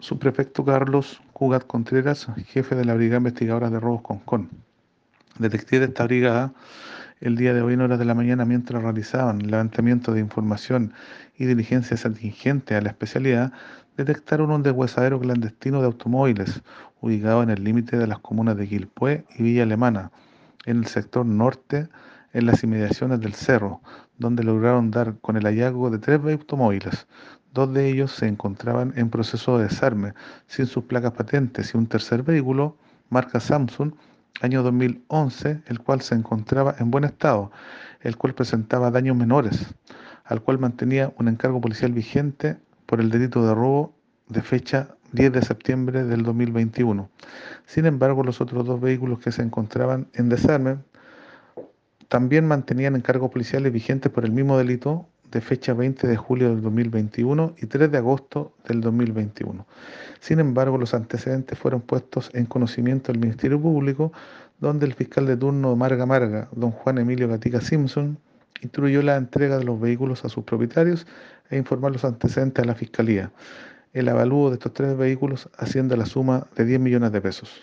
subprefecto Carlos Cugat Contreras, jefe de la Brigada Investigadora de Robos Concon. Detectives de esta brigada, el día de hoy en horas de la mañana, mientras realizaban levantamiento de información y diligencias atingentes a la especialidad, detectaron un deshuesadero clandestino de automóviles ubicado en el límite de las comunas de Quilpué y Villa Alemana, en el sector norte, en las inmediaciones del cerro, donde lograron dar con el hallazgo de tres automóviles. Dos de ellos se encontraban en proceso de desarme, sin sus placas patentes, y un tercer vehículo, marca Samsung, año 2011, el cual se encontraba en buen estado, el cual presentaba daños menores, al cual mantenía un encargo policial vigente por el delito de robo de fecha 10 de septiembre del 2021. Sin embargo, los otros dos vehículos que se encontraban en desarme también mantenían encargos policiales vigentes por el mismo delito de fecha 20 de julio del 2021 y 3 de agosto del 2021. Sin embargo, los antecedentes fueron puestos en conocimiento del Ministerio Público, donde el fiscal de turno Marga Marga, don Juan Emilio Gatica Simpson, instruyó la entrega de los vehículos a sus propietarios e informar los antecedentes a la Fiscalía. El avalúo de estos tres vehículos asciende a la suma de 10 millones de pesos.